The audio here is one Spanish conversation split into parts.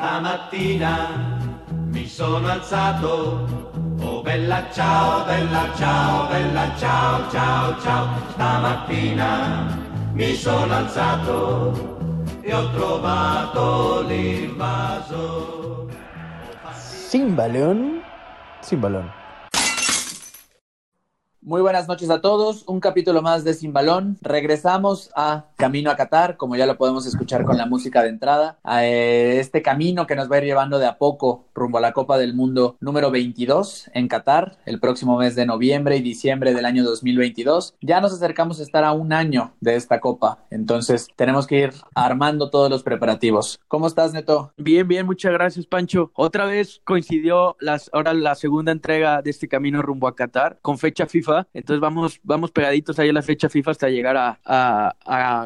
Stamattina mi sono alzato, oh bella ciao, bella ciao, bella ciao, ciao, ciao. Stamattina mi sono alzato e ho trovato l'invaso. Sin balón, sin balón. Muy buenas noches a todos, un capítulo más de Sin Balón. Regresamos a Camino a Qatar, como ya lo podemos escuchar con la música de entrada, eh, este camino que nos va a ir llevando de a poco rumbo a la Copa del Mundo número 22 en Qatar, el próximo mes de noviembre y diciembre del año 2022. Ya nos acercamos a estar a un año de esta Copa, entonces tenemos que ir armando todos los preparativos. ¿Cómo estás, Neto? Bien, bien, muchas gracias, Pancho. Otra vez coincidió las, ahora la segunda entrega de este camino rumbo a Qatar con fecha FIFA entonces vamos, vamos pegaditos ahí a la fecha FIFA hasta llegar a,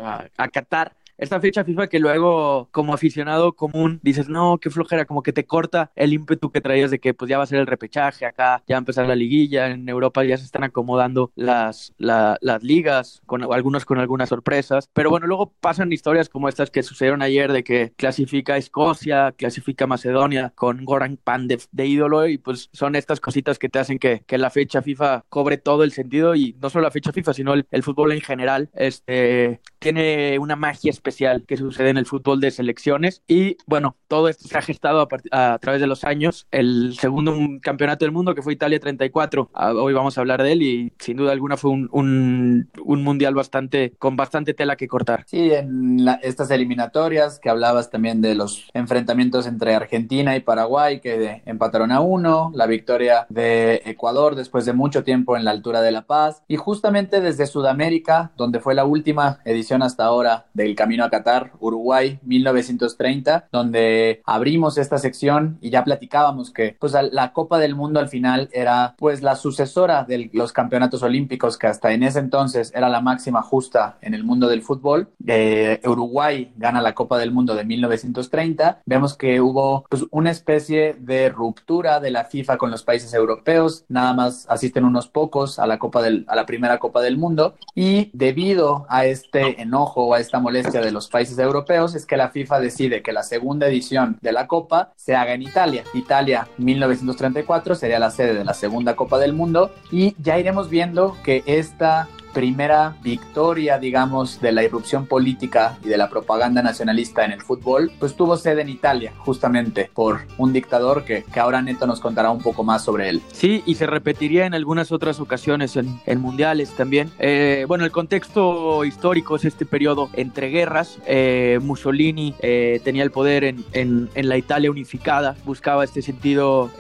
a Qatar. Esta fecha FIFA que luego como aficionado común dices, no, qué flojera, como que te corta el ímpetu que traías de que pues ya va a ser el repechaje acá, ya va a empezar la liguilla, en Europa ya se están acomodando las, las ligas, con algunos con algunas sorpresas, pero bueno, luego pasan historias como estas que sucedieron ayer de que clasifica Escocia, clasifica Macedonia con Goran Pandev de ídolo y pues son estas cositas que te hacen que, que la fecha FIFA cobre todo el sentido y no solo la fecha FIFA, sino el, el fútbol en general, este, tiene una magia especial que sucede en el fútbol de selecciones. Y bueno, todo esto se ha gestado a, través de los años. El segundo campeonato del mundo, que fue Italia 34, ah, hoy vamos a hablar de él y sin duda alguna fue un, un, mundial bastante con bastante tela que cortar. Sí, en estas eliminatorias que hablabas también de los enfrentamientos entre Argentina y Paraguay que empataron a uno, la victoria de Ecuador después de mucho tiempo en la altura de La Paz y justamente desde Sudamérica, donde fue la última edición hasta ahora del Camino a Qatar, Uruguay 1930, donde abrimos esta sección y ya platicábamos que pues la Copa del Mundo al final era pues la sucesora de los campeonatos olímpicos que hasta en ese entonces era la máxima justa en el mundo del fútbol. Eh, Uruguay gana la Copa del Mundo de 1930. Vemos que hubo pues una especie de ruptura de la FIFA con los países europeos. Nada más asisten unos pocos a la Copa del, a la primera Copa del Mundo y debido a este enojo o a esta molestia de los países europeos es que la FIFA decide que la segunda edición de la Copa se haga en Italia. Italia 1934 sería la sede de la segunda Copa del Mundo y ya iremos viendo que esta primera victoria, digamos, de la irrupción política y de la propaganda nacionalista en el fútbol, pues tuvo sede en Italia, justamente por un dictador que, que ahora Neto nos contará un poco más sobre él. Sí, y se repetiría en algunas otras ocasiones en, en mundiales también. Eh, bueno, el contexto histórico es este periodo entre guerras. Eh, Mussolini eh, tenía el poder en, en, en, la Italia unificada, buscaba este sentido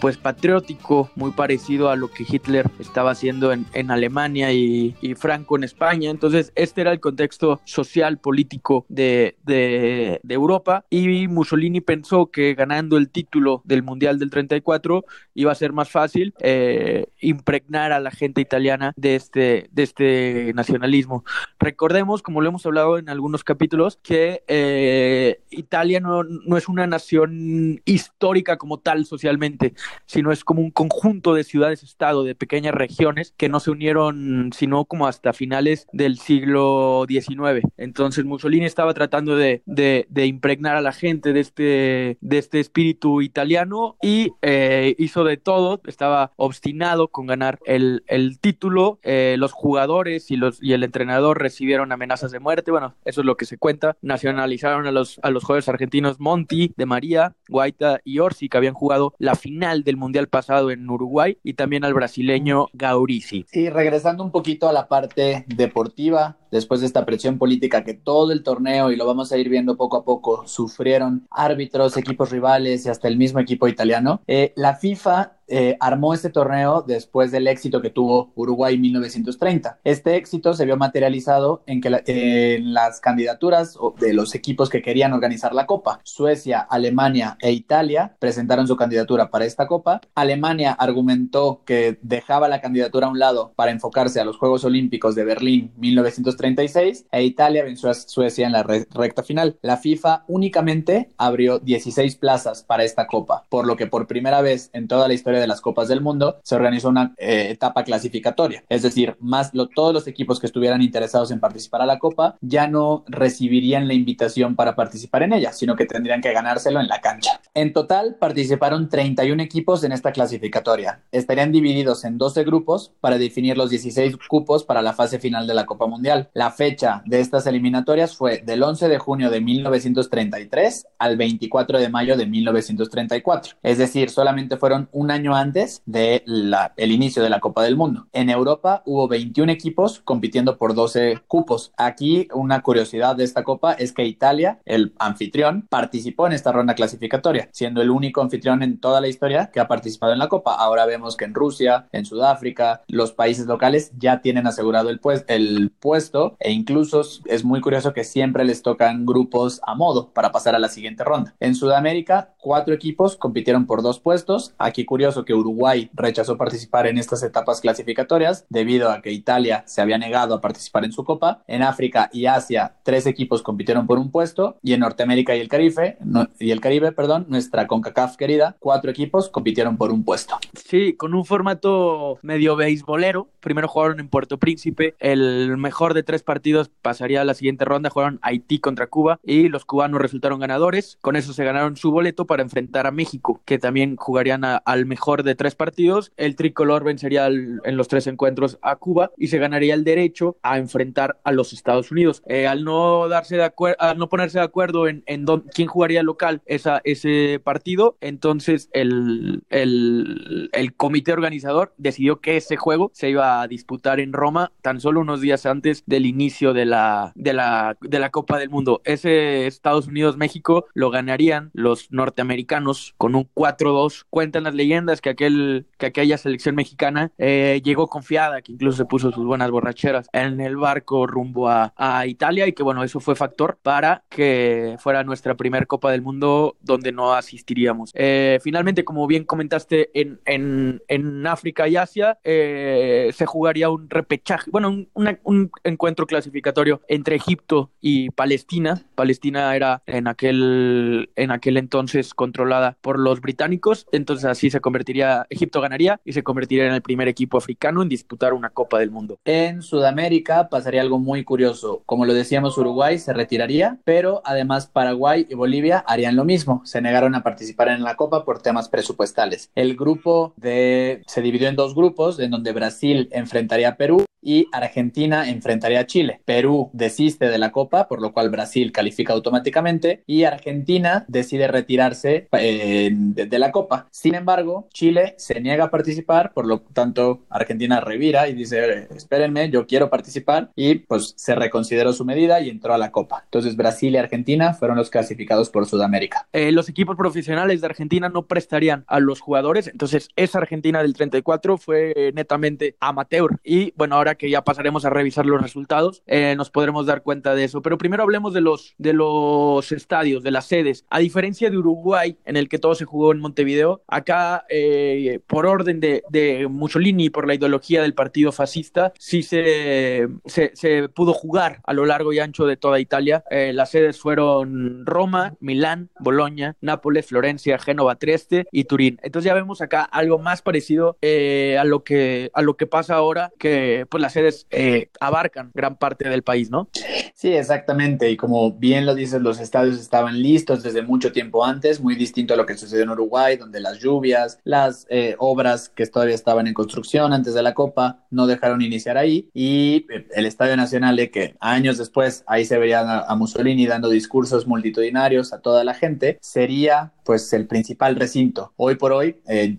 pues patriótico, muy parecido a lo que Hitler estaba haciendo en, en Alemania y y, Franco en España. Entonces, este era el contexto social, político de, de, Europa y Mussolini pensó que ganando el título del Mundial del 34 iba a ser más fácil eh, impregnar a la gente italiana de este, de este nacionalismo. Recordemos, como lo hemos hablado en algunos capítulos, que eh, Italia no, no es una nación histórica como tal socialmente, sino es como un conjunto de ciudades-estado, de pequeñas regiones que no se unieron sino como hasta finales del siglo XIX. Entonces Mussolini estaba tratando de, de, impregnar a la gente de este, de este espíritu italiano y eh, hizo de todo, estaba obstinado con ganar el, el título, eh, los jugadores y, los, y el entrenador recibieron amenazas de muerte, bueno, eso es lo que se cuenta, nacionalizaron a los, a los jugadores argentinos Monti, De María, Guaita y Orsi, que habían jugado la final del Mundial pasado en Uruguay, y también al brasileño Gaurici. Y regresando un poquito a la parte deportiva, después de esta presión política que todo el torneo, y lo vamos a ir viendo poco a poco, sufrieron árbitros, equipos rivales y hasta el mismo equipo italiano, eh, la FIFA eh, armó este torneo después del éxito que tuvo Uruguay en 1930. Este éxito se vio materializado en que las candidaturas de los equipos que querían organizar la Copa. Suecia, Alemania e Italia presentaron su candidatura para esta Copa. Alemania argumentó que dejaba la candidatura a un lado para enfocarse a los Juegos Olímpicos de Berlín 1930 1936 e Italia venció a Suecia en la recta final. La FIFA únicamente abrió 16 plazas para esta copa, por lo que por primera vez en toda la historia de las copas del mundo se organizó una eh, etapa clasificatoria, es decir, más todos los equipos que estuvieran interesados en participar a la copa ya no recibirían la invitación para participar en ella, sino que tendrían que ganárselo en la cancha. En total participaron 31 equipos en esta clasificatoria. Estarían divididos en 12 grupos para definir los 16 cupos para la fase final de la Copa Mundial. La fecha de estas eliminatorias fue del 11 de junio de 1933 al 24 de mayo de 1934. Es decir, solamente fueron un año antes del el inicio de la Copa del Mundo. En Europa hubo 21 equipos compitiendo por 12 cupos. Aquí una curiosidad de esta Copa es que Italia, el anfitrión, participó en esta ronda clasificatoria, siendo el único anfitrión en toda la historia que ha participado en la Copa. Ahora vemos que en Rusia, en Sudáfrica, los países locales ya tienen asegurado el, pues, el puesto e incluso es muy curioso que siempre les tocan grupos a modo para pasar a la siguiente ronda. En Sudamérica, cuatro equipos compitieron por dos puestos. Aquí curioso que Uruguay rechazó participar en estas etapas clasificatorias debido a que Italia se había negado a participar en su copa. En África y Asia, tres equipos compitieron por un puesto y en Norteamérica y el Caribe, y el Caribe, perdón, nuestra CONCACAF querida, cuatro equipos compitieron por un puesto. Sí, con un formato medio beisbolero. Primero jugaron en Puerto Príncipe, el mejor de tres partidos pasaría a la siguiente ronda, jugaron Haití contra Cuba y los cubanos resultaron ganadores. Con eso se ganaron su boleto para enfrentar a México, que también jugarían al mejor de tres partidos. El tricolor vencería en los tres encuentros a Cuba y se ganaría el derecho a enfrentar a los Estados Unidos. Eh, al no darse de al no ponerse de acuerdo en, en quién jugaría local esa, ese partido, entonces el, el, el comité organizador decidió que ese juego se iba a disputar en Roma tan solo unos días antes del inicio de la, de la, de la Copa del Mundo. Ese Estados Unidos-México lo ganarían los norteamericanos con un 4-2. Cuentan las leyendas que, aquel, que aquella selección mexicana eh, llegó confiada, que incluso se puso sus buenas borracheras en el barco rumbo a, a Italia y que bueno, eso fue factor para que fuera nuestra primera Copa del Mundo donde no asistiríamos. Eh, finalmente, como bien comentaste, en, en, en África y Asia eh, se jugaría un repechaje, bueno, un, un encuentro clasificatorio entre Egipto y Palestina. Palestina era en aquel, en aquel entonces controlada por los británicos, entonces así se convertiría, Egipto ganaría y se convertiría en el primer equipo africano en disputar una Copa del Mundo. En Sudamérica pasaría algo muy curioso. Como lo decíamos, Uruguay se retiraría, pero además Paraguay y Bolivia harían lo mismo. Se negaron a participar en la Copa por temas presupuestales. El grupo de se dividió en dos grupos, en donde Brasil enfrentaría a Perú y Argentina enfrentaría a Chile. Perú desiste de la Copa, por lo cual Brasil califica automáticamente y Argentina decide retirarse eh, de, la Copa. Sin embargo, Chile se niega a participar, por lo tanto Argentina revira y dice, espérenme, yo quiero participar y pues se reconsideró su medida y entró a la Copa. Entonces Brasil y Argentina fueron los clasificados por Sudamérica. Eh, los equipos profesionales de Argentina no prestarían a los jugadores, entonces esa Argentina del 34 fue netamente amateur y bueno, ahora que ya pasaremos a revisar los resultados, eh, nos podremos dar cuenta de eso. Pero primero hablemos de los, de los estadios, de las sedes. A diferencia de Uruguay, en el que todo se jugó en Montevideo, acá, eh, por orden de, de, Mussolini y por la ideología del partido fascista, sí se, se, pudo jugar a lo largo y ancho de toda Italia. Eh, las sedes fueron Roma, Milán, Bolonia, Nápoles, Florencia, Génova, Trieste y Turín. Entonces ya vemos acá algo más parecido a, lo que, a lo que pasa ahora, que pues las sedes eh, abarcan gran parte del país, ¿no? Sí, exactamente. Y como bien lo dices, los estadios estaban listos desde mucho tiempo antes, muy distinto a lo que sucedió en Uruguay, donde las lluvias, las eh, obras que todavía estaban en construcción antes de la Copa, no dejaron iniciar ahí. Y eh, el Estadio Nacional, de que años después ahí se vería a Mussolini dando discursos multitudinarios a toda la gente, sería pues el principal recinto. Hoy por hoy,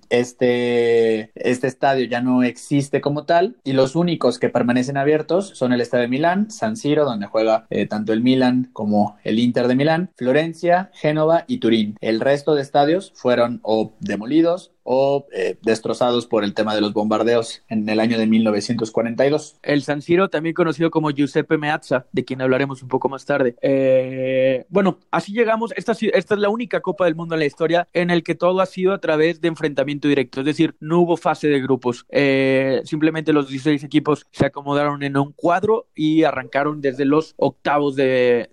este, este estadio ya no existe como tal y los únicos que permanecen abiertos son el Estadio de Milán, San Siro, donde juega eh, tanto el Milán como el Inter de Milán, Florencia, Génova y Turín. El resto de estadios fueron o demolidos o eh, destrozados por el tema de los bombardeos en el año de 1942. El San Siro, también conocido como Giuseppe Meazza, de quien hablaremos un poco más tarde. Eh, bueno, así llegamos, esta, es la única Copa del Mundo en la historia en el que todo ha sido a través de enfrentamiento directo, es decir, no hubo fase de grupos, eh, simplemente los 16 equipos se acomodaron en un cuadro y arrancaron desde los octavos de,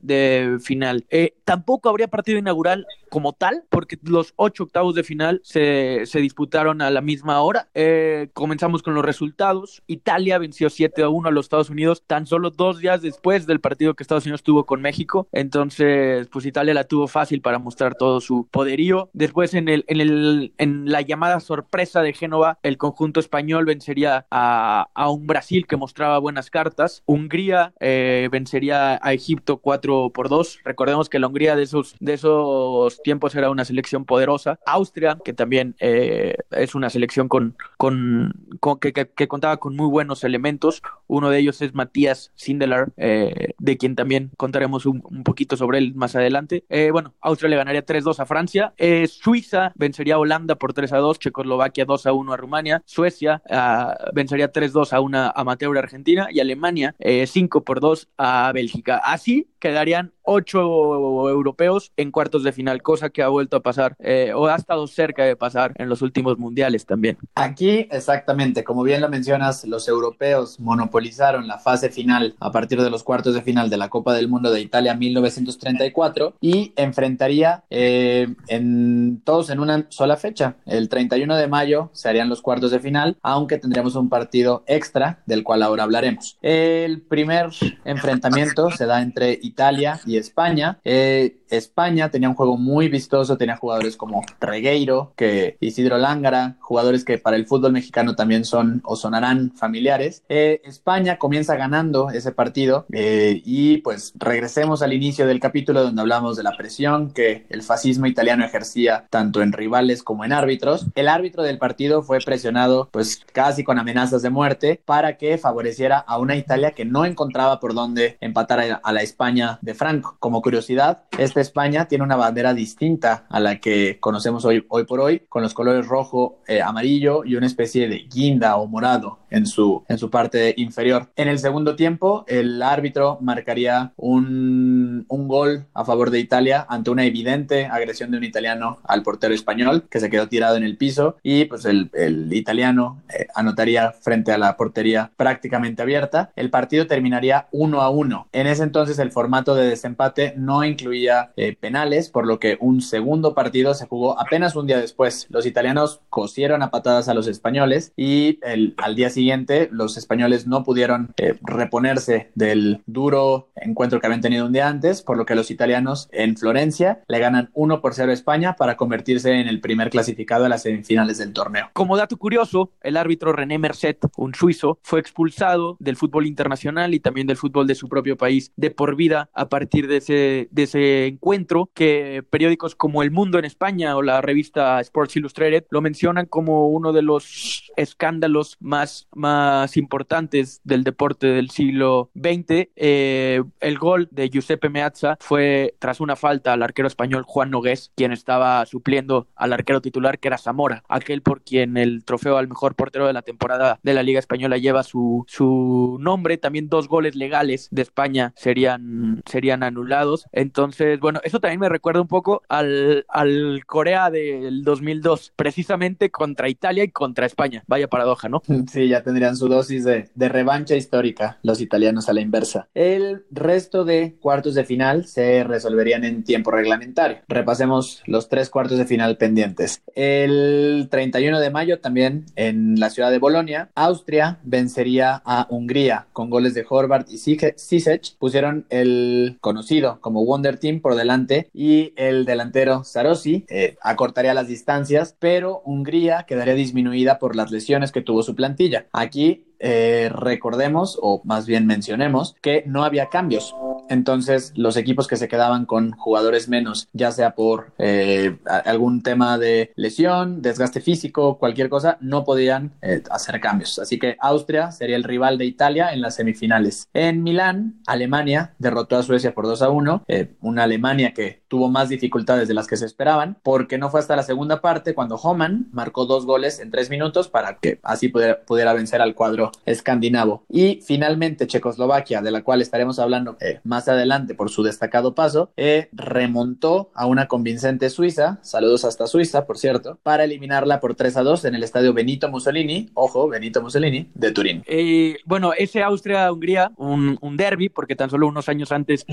final. Tampoco habría partido inaugural como tal, porque los ocho octavos de final se, se disputaron a la misma hora. Eh, comenzamos con los resultados. Italia venció 7 a 1 a los Estados Unidos tan solo dos días después del partido que Estados Unidos tuvo con México. Entonces, pues Italia la tuvo fácil para mostrar todo su poderío. Después, en, el, en, el, en la llamada sorpresa de Génova, el conjunto español vencería a, a un Brasil que mostraba buenas cartas. Hungría eh, vencería a Egipto 4 por 2. Recordemos que la Hungría de esos, de esos tiempos era una selección poderosa. Austria, que también eh, es una selección con, con, con que, que, que, contaba con muy buenos elementos. Uno de ellos es Matías Sindelar, eh, de quien también contaremos un, un, poquito sobre él más adelante. Eh, bueno, Austria le ganaría 3-2 a Francia. Eh, Suiza vencería a Holanda por 3-2. Checoslovaquia 2-1 a Rumania. Suecia uh, vencería 3-2 a una amateur Argentina. Y Alemania 5 por 2 a Bélgica. Así quedarían ocho europeos en cuartos de final, cosa que ha vuelto a pasar eh, o ha estado cerca de pasar en los últimos mundiales también. Aquí, exactamente, como bien lo mencionas, los europeos monopolizaron la fase final a partir de los cuartos de final de la Copa del Mundo de Italia 1934 y enfrentaría eh, en, todos en una sola fecha. El 31 de mayo se harían los cuartos de final, aunque tendríamos un partido extra del cual ahora hablaremos. El primer enfrentamiento se da entre Italia y España. Eh, España tenía un juego muy vistoso, tenía jugadores como Regueiro, que Isidro Lángara, jugadores que para el fútbol mexicano también son o sonarán familiares. Eh, España comienza ganando ese partido eh, y pues regresemos al inicio del capítulo donde hablamos de la presión que el fascismo italiano ejercía tanto en rivales como en árbitros. El árbitro del partido fue presionado pues casi con amenazas de muerte para que favoreciera a una Italia que no encontraba por dónde empatar a, a la España de Franco. Como curiosidad, esta España tiene una bandera distinta a la que conocemos hoy, hoy por hoy, con los colores rojo, eh, amarillo y una especie de guinda o morado en su, en su parte inferior. En el segundo tiempo, el árbitro marcaría un, un gol a favor de Italia ante una evidente agresión de un italiano al portero español que se quedó tirado en el piso y pues el, el italiano eh, anotaría frente a la portería prácticamente abierta. El partido terminaría uno a uno. En ese entonces el formato de desempate no incluía eh, penales, por lo que un segundo partido se jugó apenas un día después. Los italianos cosieron a patadas a los españoles y el, al día siguiente los españoles no pudieron eh, reponerse del duro encuentro que habían tenido un día antes, por lo que los italianos en Florencia le ganan 1 por 0 a España para convertirse en el primer clasificado a las semifinales del torneo. Como dato curioso, el árbitro René Merced, un suizo, fue expulsado del fútbol internacional y también del fútbol de su propio país de por vida a partir de ese, de ese encuentro que periódicos como El Mundo en España o la revista Sports Illustrated lo mencionan como uno de los escándalos más, más importantes del deporte del siglo XX. Eh, el gol de Giuseppe Meazza fue tras una falta al arquero español Juan Nogués, quien estaba supliendo al arquero titular que era Zamora, aquel por quien el trofeo al mejor portero de la temporada de la Liga Española lleva su, su nombre. También dos goles legales de España serían, serían anulados. Entonces, bueno, eso también me recuerda un poco al, al Corea del 2002, precisamente contra Italia y contra España. Vaya paradoja, ¿no? Sí, ya tendrían su dosis de, de revancha histórica los italianos a la inversa. El resto de cuartos de final se resolverían en tiempo reglamentario. Repasemos los tres cuartos de final pendientes. El 31 de mayo también en la ciudad de Bolonia, Austria vencería a Hungría con goles de Horvath y Sisech. Pusieron el conocido como Wonder Team por delante y el delantero Sarosi eh, acortaría las distancias, pero Hungría quedaría disminuida por las lesiones que tuvo su plantilla. Aquí eh, recordemos, o más bien mencionemos, que no había cambios. entonces los equipos que se quedaban con jugadores menos, ya sea por eh, algún tema de lesión, desgaste físico, cualquier cosa, no podían eh, hacer cambios. Así que Austria sería el rival de Italia en las semifinales. En Milán, Alemania derrotó a Suecia por 2 a 1, eh, una Alemania que tuvo más dificultades de las que se esperaban, porque no fue hasta la segunda parte cuando Homan marcó dos goles en tres minutos para que así pudiera, pudiera vencer al cuadro escandinavo. Y finalmente Checoslovaquia, de la cual estaremos hablando más adelante por su destacado paso, remontó a una convincente Suiza, saludos hasta Suiza, por cierto, para eliminarla por 3 a 2 en el estadio Benito Mussolini, ojo, Benito Mussolini, de Turín. Eh, bueno, ese Austria-Hungría, un, un derby, porque tan solo unos años antes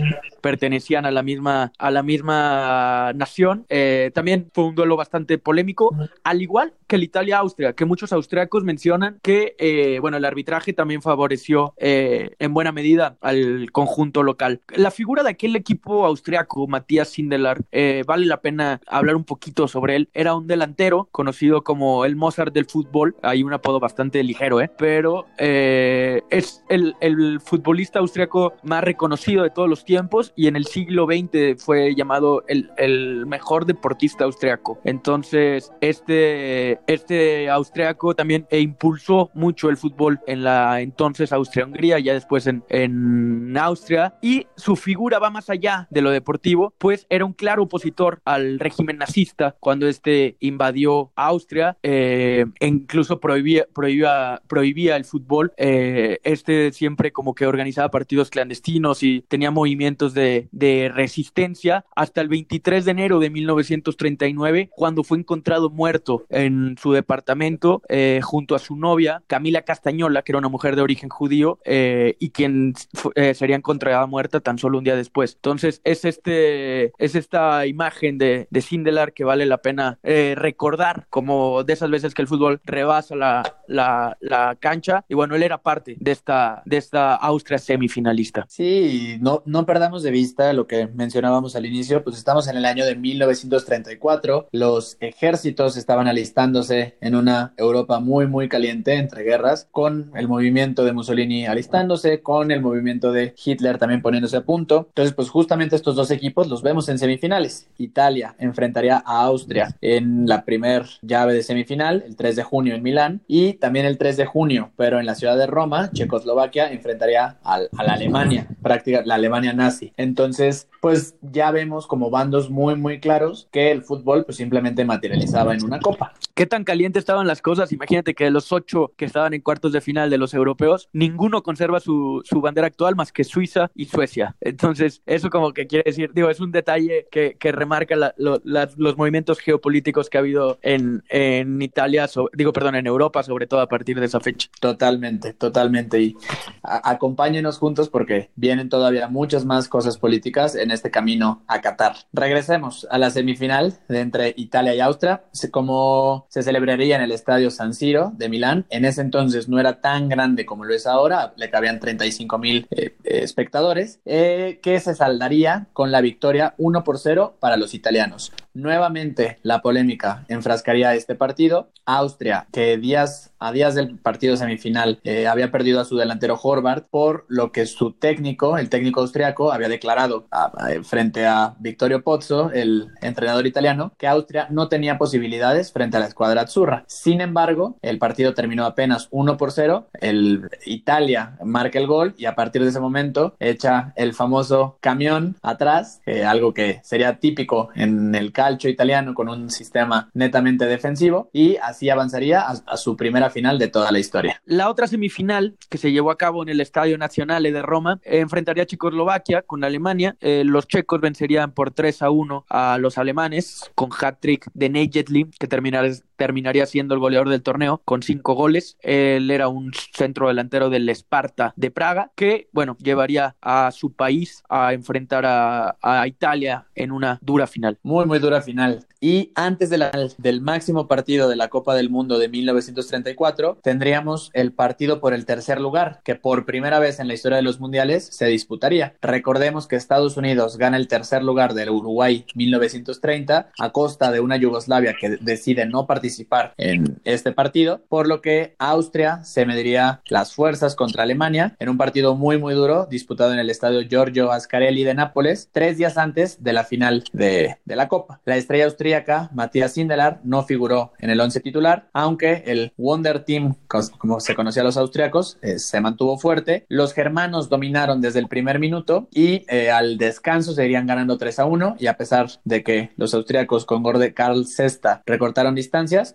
pertenecían a la misma, a la misma nación, eh, también fue un duelo bastante polémico, al igual que el Italia-Austria, que muchos austriacos mencionan que, eh, bueno, el arbitraje también favoreció en buena medida al conjunto local. La figura de aquel equipo austriaco, Matías Sindelar, vale la pena hablar un poquito sobre él. Era un delantero conocido como el Mozart del fútbol. Hay un apodo bastante ligero, ¿eh? Pero eh, es el, el, futbolista austriaco más reconocido de todos los tiempos y en el siglo XX fue llamado el, el mejor deportista austriaco. Entonces, este, este austriaco también impulsó mucho el fútbol en la entonces Austria-Hungría, ya después en, en Austria. Y su figura va más allá de lo deportivo, pues era un claro opositor al régimen nazista cuando este invadió Austria, eh, e incluso prohibía, prohibía, prohibía el fútbol. Eh, este siempre como que organizaba partidos clandestinos y tenía movimientos de, de resistencia hasta el 23 de enero de 1939, cuando fue encontrado muerto en su departamento eh, junto a su novia, Camila Castañola, que era una mujer de origen judío eh, y quien eh, sería encontrada muerta tan solo un día después. Entonces, es, este, es esta imagen de, de Sindelar que vale la pena eh, recordar como de esas veces que el fútbol rebasa la, la, la, cancha y bueno, él era parte de esta, de esta Austria semifinalista. Sí, no, no perdamos de vista lo que mencionábamos al inicio, pues estamos en el año de 1934, los ejércitos estaban alistándose en una Europa muy, muy caliente entre guerras, con el movimiento de Mussolini alistándose, con el movimiento de Hitler también poniéndose a punto. Entonces, pues justamente estos dos equipos los vemos en semifinales. Italia enfrentaría a Austria en la primer llave de semifinal, el 3 de junio en Milán, y también el 3 de junio, pero en la ciudad de Roma, Checoslovaquia enfrentaría a la Alemania, práctica, la Alemania nazi. Entonces, pues ya vemos como bandos muy, muy claros que el fútbol pues simplemente materializaba en una copa. ¿Qué tan caliente estaban las cosas? Imagínate que de los ocho que estaban en cuartos de final de los europeos, ninguno conserva su, su bandera actual más que Suiza y Suecia. Entonces, eso como que quiere decir, digo, es un detalle que, que remarca la, lo, la, los movimientos geopolíticos que ha habido en, en Italia, so, digo, perdón, en Europa, sobre todo a partir de esa fecha. Totalmente, totalmente. Y a, acompáñenos juntos porque vienen todavía muchas más cosas políticas en este camino a Qatar. Regresemos a la semifinal de entre Italia y Austria, como se celebraría en el estadio San Siro de Milán. En ese entonces no era tan grande como lo es ahora, le cabían 35 mil eh, eh, espectadores, eh, que se saldaría con la victoria 1 por 0 para los italianos. Nuevamente la polémica enfrascaría este partido. Austria, que días a días del partido semifinal eh, había perdido a su delantero Horvath por lo que su técnico, el técnico austriaco, había declarado a, a, frente a Vittorio Pozzo, el entrenador italiano, que Austria no tenía posibilidades frente a la escuadra azzurra. Sin embargo, el partido terminó apenas 1 por 0. El Italia marca el gol y a partir de ese momento echa el famoso camión atrás, eh, algo que sería típico en el calcio italiano con un sistema netamente defensivo y así avanzaría a, su primera final de toda la historia. La otra semifinal que se llevó a cabo en el Estadio Nacional de Roma enfrentaría a Checoslovaquia con Alemania. Eh, los checos vencerían por 3 a 1 a los alemanes con hat-trick de Nejetli, que terminaría, terminaría siendo el goleador del torneo con cinco goles. Él era un centro delantero del Esparta de Praga que, bueno, llevaría a su país a enfrentar a, Italia en una dura final. Muy, muy dura final. Y antes del máximo partido de la Copa del Mundo de 1934, tendríamos el partido por el tercer lugar, que por primera vez en la historia de los mundiales se disputaría. Recordemos que Estados Unidos gana el tercer lugar del Uruguay 1930 a costa de una Yugoslavia que decide no participar participar en este partido, por lo que Austria se mediría las fuerzas contra Alemania en un partido muy muy duro disputado en el estadio Giorgio Ascarelli de Nápoles tres días antes de la final de, de la Copa. La estrella austríaca Matías Sindelar no figuró en el once titular, aunque el Wonder Team, como se conocía a los austriacos, eh, se mantuvo fuerte. Los germanos dominaron desde el primer minuto y eh, al descanso se irían ganando 3 a 1 y a pesar de que los austriacos con Gorde Karl Sesta recortaron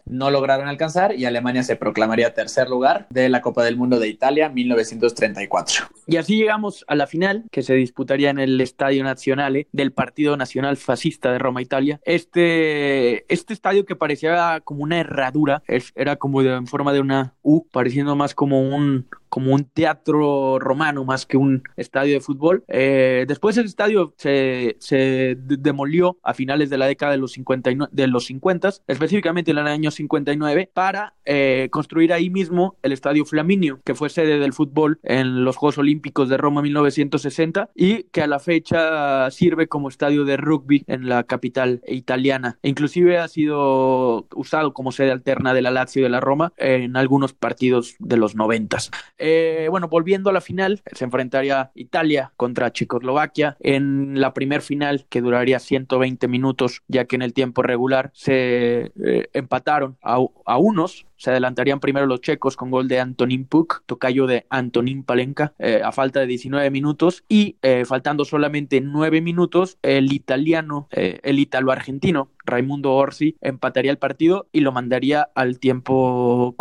no lograron alcanzar y Alemania se proclamaría tercer lugar de la Copa del Mundo de Italia 1934. Y así llegamos a la final que se disputaría en el Estadio Nazionale del Partido Nacional Fascista de Roma, Italia. Este, este estadio que parecía como una herradura, era como de, en forma de una U, pareciendo más como un, como un teatro romano más que un estadio de fútbol. Eh, después el estadio se, se, demolió a finales de la década de los, 59, de los 50, específicamente en el año 59, para eh, construir ahí mismo el estadio Flaminio, que fue sede del fútbol en los Juegos Olímpicos de Roma 1960 y que a la fecha sirve como estadio de rugby en la capital italiana. E inclusive ha sido usado como sede alterna de la Lazio y de la Roma en algunos partidos de los 90. Eh, bueno, volviendo a la final, se enfrentaría Italia contra Checoslovaquia en la primer final que duraría 120 minutos, ya que en el tiempo regular se eh, empataron a, a unos se adelantarían primero los checos con gol de Antonín Puk, tocayo de Antonín Palenka, eh, a falta de 19 minutos. Y faltando solamente 9 minutos, el italiano, el italo-argentino, Raimundo Orsi, empataría el partido y lo mandaría al tiempo,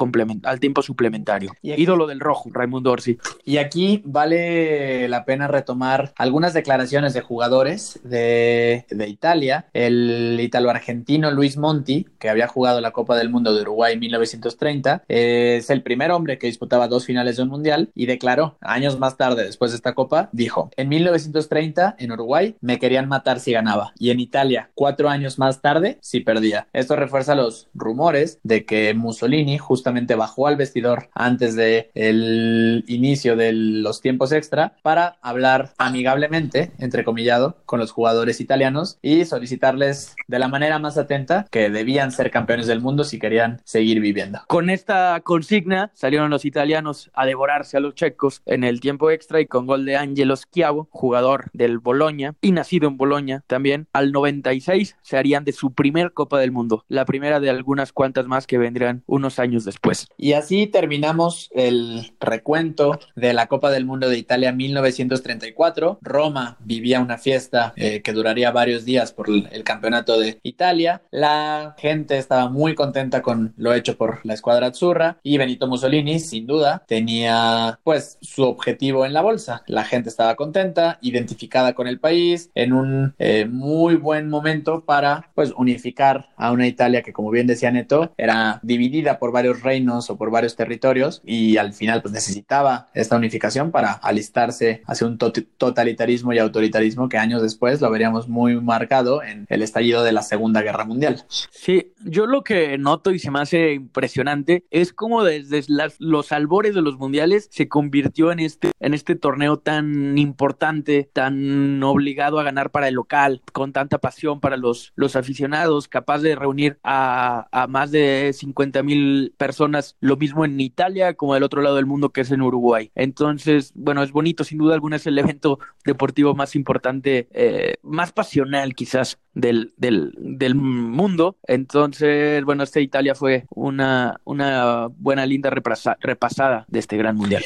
al tiempo suplementario. Ídolo del rojo, Raimundo Orsi. Y aquí vale la pena retomar algunas declaraciones de jugadores de, de Italia. El italo-argentino Luis Monti, que había jugado la Copa del Mundo de Uruguay en 1900 30 Es el primer hombre que disputaba dos finales de un mundial y declaró, años más tarde, después de esta copa, dijo, en 1930 en Uruguay me querían matar si ganaba y en Italia cuatro años más tarde si perdía. Esto refuerza los rumores de que Mussolini justamente bajó al vestidor antes de el inicio de los tiempos extra para hablar amigablemente, entrecomillado, con los jugadores italianos y solicitarles de la manera más atenta que debían ser campeones del mundo si querían seguir viviendo. Con esta consigna salieron los italianos a devorarse a los checos en el tiempo extra y con gol de Angelo Schiavo, jugador del Boloña y nacido en Boloña también, al 96 se harían de su primer Copa del Mundo, la primera de algunas cuantas más que vendrían unos años después. Y así terminamos el recuento de la Copa del Mundo de Italia 1934. Roma vivía una fiesta eh, que duraría varios días por el campeonato de Italia. La gente estaba muy contenta con lo hecho por la escuadra azzurra y Benito Mussolini, sin duda, tenía pues su objetivo en la bolsa. La gente estaba contenta, identificada con el país, en un eh, muy buen momento para pues unificar a una Italia que como bien decía Neto, era dividida por varios reinos o por varios territorios y al final pues necesitaba esta unificación para alistarse hacia un totalitarismo y autoritarismo que años después lo veríamos muy marcado en el estallido de la Segunda Guerra Mundial. Sí, yo lo que noto y se me hace impresionante es como desde los albores de los mundiales se convirtió en este, en este torneo tan importante, tan obligado a ganar para el local, con tanta pasión para los, los aficionados, capaz de reunir a, más de 50 mil personas, lo mismo en Italia como del otro lado del mundo que es en Uruguay. Entonces, bueno, es bonito, sin duda alguna es el evento deportivo más importante, eh, más pasional quizás del, del, del mundo. Entonces, bueno, esta Italia fue una, una buena, linda repasada de este gran mundial.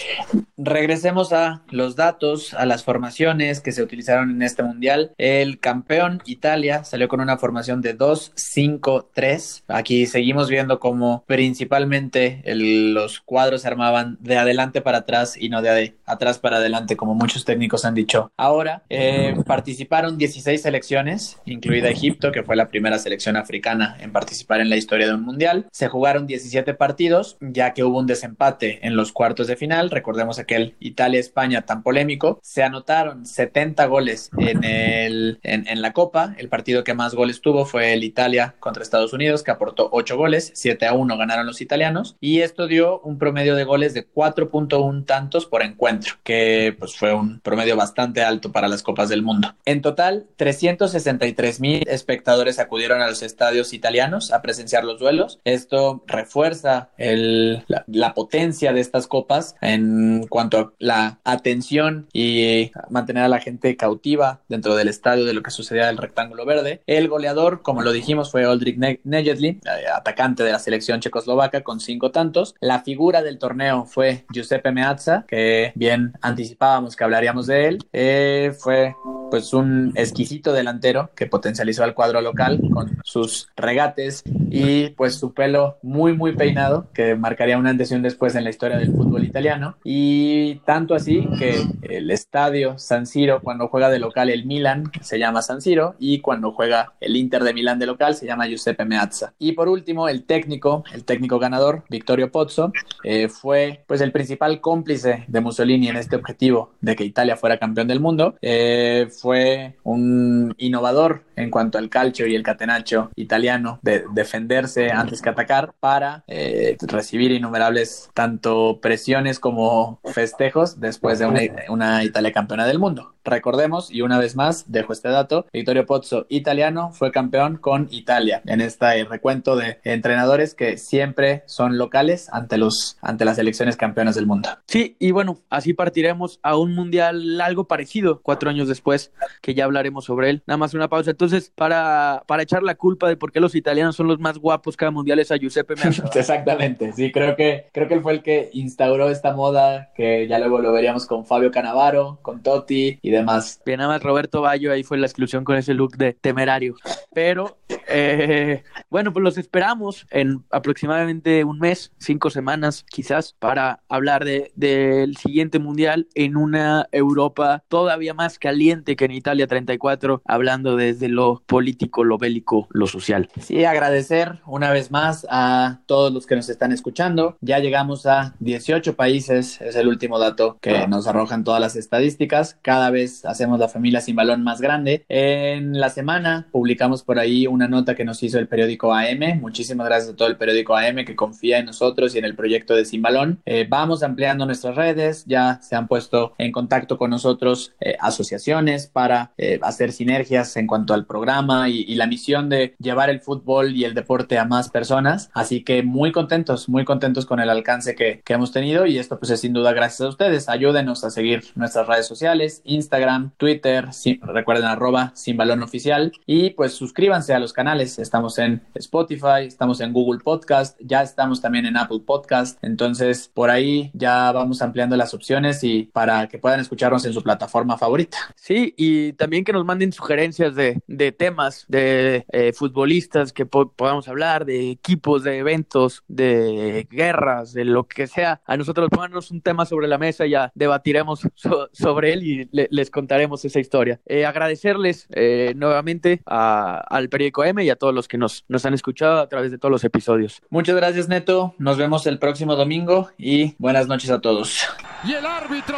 Regresemos a los datos, a las formaciones que se utilizaron en este mundial. El campeón Italia salió con una formación de 2-5-3. Aquí seguimos viendo como principalmente los cuadros se armaban de adelante para atrás y no de atrás para adelante, como muchos técnicos han dicho. Ahora eh, participaron 16 selecciones, incluida Egipto, que fue la primera selección africana en participar en la historia de un mundial. Se jugaron 17 17 partidos, ya que hubo un desempate en los cuartos de final. Recordemos aquel Italia-España tan polémico. Se anotaron 70 goles en, el, en, la Copa. El partido que más goles tuvo fue el Italia contra Estados Unidos, que aportó 8 goles, 7 a 1 ganaron los italianos. Y esto dio un promedio de goles de 4.1 tantos por encuentro, que pues fue un promedio bastante alto para las Copas del Mundo. En total, 363 mil espectadores acudieron a los estadios italianos a presenciar los duelos. Esto refuerza el, la, potencia de estas copas en cuanto a la atención y mantener a la gente cautiva dentro del estadio de lo que sucedía en el rectángulo verde. El goleador, como lo dijimos, fue Oldrich Nejedli, eh, atacante de la selección checoslovaca con cinco tantos. La figura del torneo fue Giuseppe Meazza, que bien anticipábamos que hablaríamos de él. Eh, fue pues un exquisito delantero que potencializó al cuadro local con sus regates y pues su pelo muy muy peinado que marcaría un antes y un después en la historia del fútbol italiano y tanto así que el estadio San Siro cuando juega de local el Milan se llama San Siro y cuando juega el Inter de Milán de local se llama Giuseppe Meazza. Y por último el técnico el técnico ganador Vittorio Pozzo eh, fue pues el principal cómplice de Mussolini en este objetivo de que Italia fuera campeón del mundo. Eh, fue un innovador en cuanto al calcio y el catenaccio italiano de defenderse antes que atacar para eh, recibir innumerables tanto presiones como festejos después de una, una Italia campeona del mundo. Recordemos, y una vez más, dejo este dato, Vittorio Pozzo, italiano, fue campeón con Italia en este recuento de entrenadores que siempre son locales ante, los, ante las elecciones campeonas del mundo. Sí, y bueno, así partiremos a un mundial algo parecido cuatro años después, que ya hablaremos sobre él. Nada más una pausa. Entonces, para, para echar la culpa de por qué los italianos son los más guapos cada mundial es a Giuseppe Meazza. Exactamente, sí, creo que, creo que él fue el que instauró esta moda, que ya luego lo veríamos con Fabio Canavaro, con Totti y demás. Bien, nada más Roberto Bayo ahí fue la exclusión con ese look de temerario. Pero, eh, bueno, pues los esperamos en aproximadamente un mes, cinco semanas quizás, para hablar del de, siguiente mundial en una Europa todavía más caliente que en Italia 34, hablando desde lo político, lo bélico, lo social. Sí, agradecer una vez más a todos los que nos están escuchando. Ya llegamos a 18 países, es el último dato que nos arrojan todas las estadísticas. Cada vez hacemos la familia sin balón más grande. En la semana publicamos por ahí una nota que nos hizo el periódico AM. Muchísimas gracias a todo el periódico AM que confía en nosotros y en el proyecto de Sin Balón. Eh, vamos ampliando nuestras redes, ya se han puesto en contacto con nosotros eh, asociaciones para eh, hacer sinergias en cuanto al programa y, la misión de llevar el fútbol y el deporte a más personas. Así que muy contentos, muy contentos con el alcance que, que hemos tenido y esto pues es sin duda gracias a ustedes. Ayúdenos a seguir nuestras redes sociales, Instagram, Twitter, recuerden arroba sin balón oficial y pues suscríbanse a los canales. Estamos en Spotify, estamos en Google Podcast, ya estamos también en Apple Podcast. Entonces por ahí ya vamos ampliando las opciones y para que puedan escucharnos en su plataforma favorita. Sí, y también que nos manden sugerencias de, de temas, de eh, futbolistas que podamos hablar, de equipos, de eventos, de guerras, de lo que sea. A nosotros pónganos un tema sobre la mesa, ya debatiremos sobre él y les contaremos esa historia. Eh, agradecerles eh, nuevamente al periódico M y a todos los que nos, nos han escuchado a través de todos los episodios. Muchas gracias, Neto. Nos vemos el próximo domingo y buenas noches a todos. Y el árbitro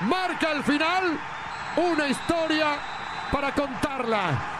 marca al final una historia para contarla.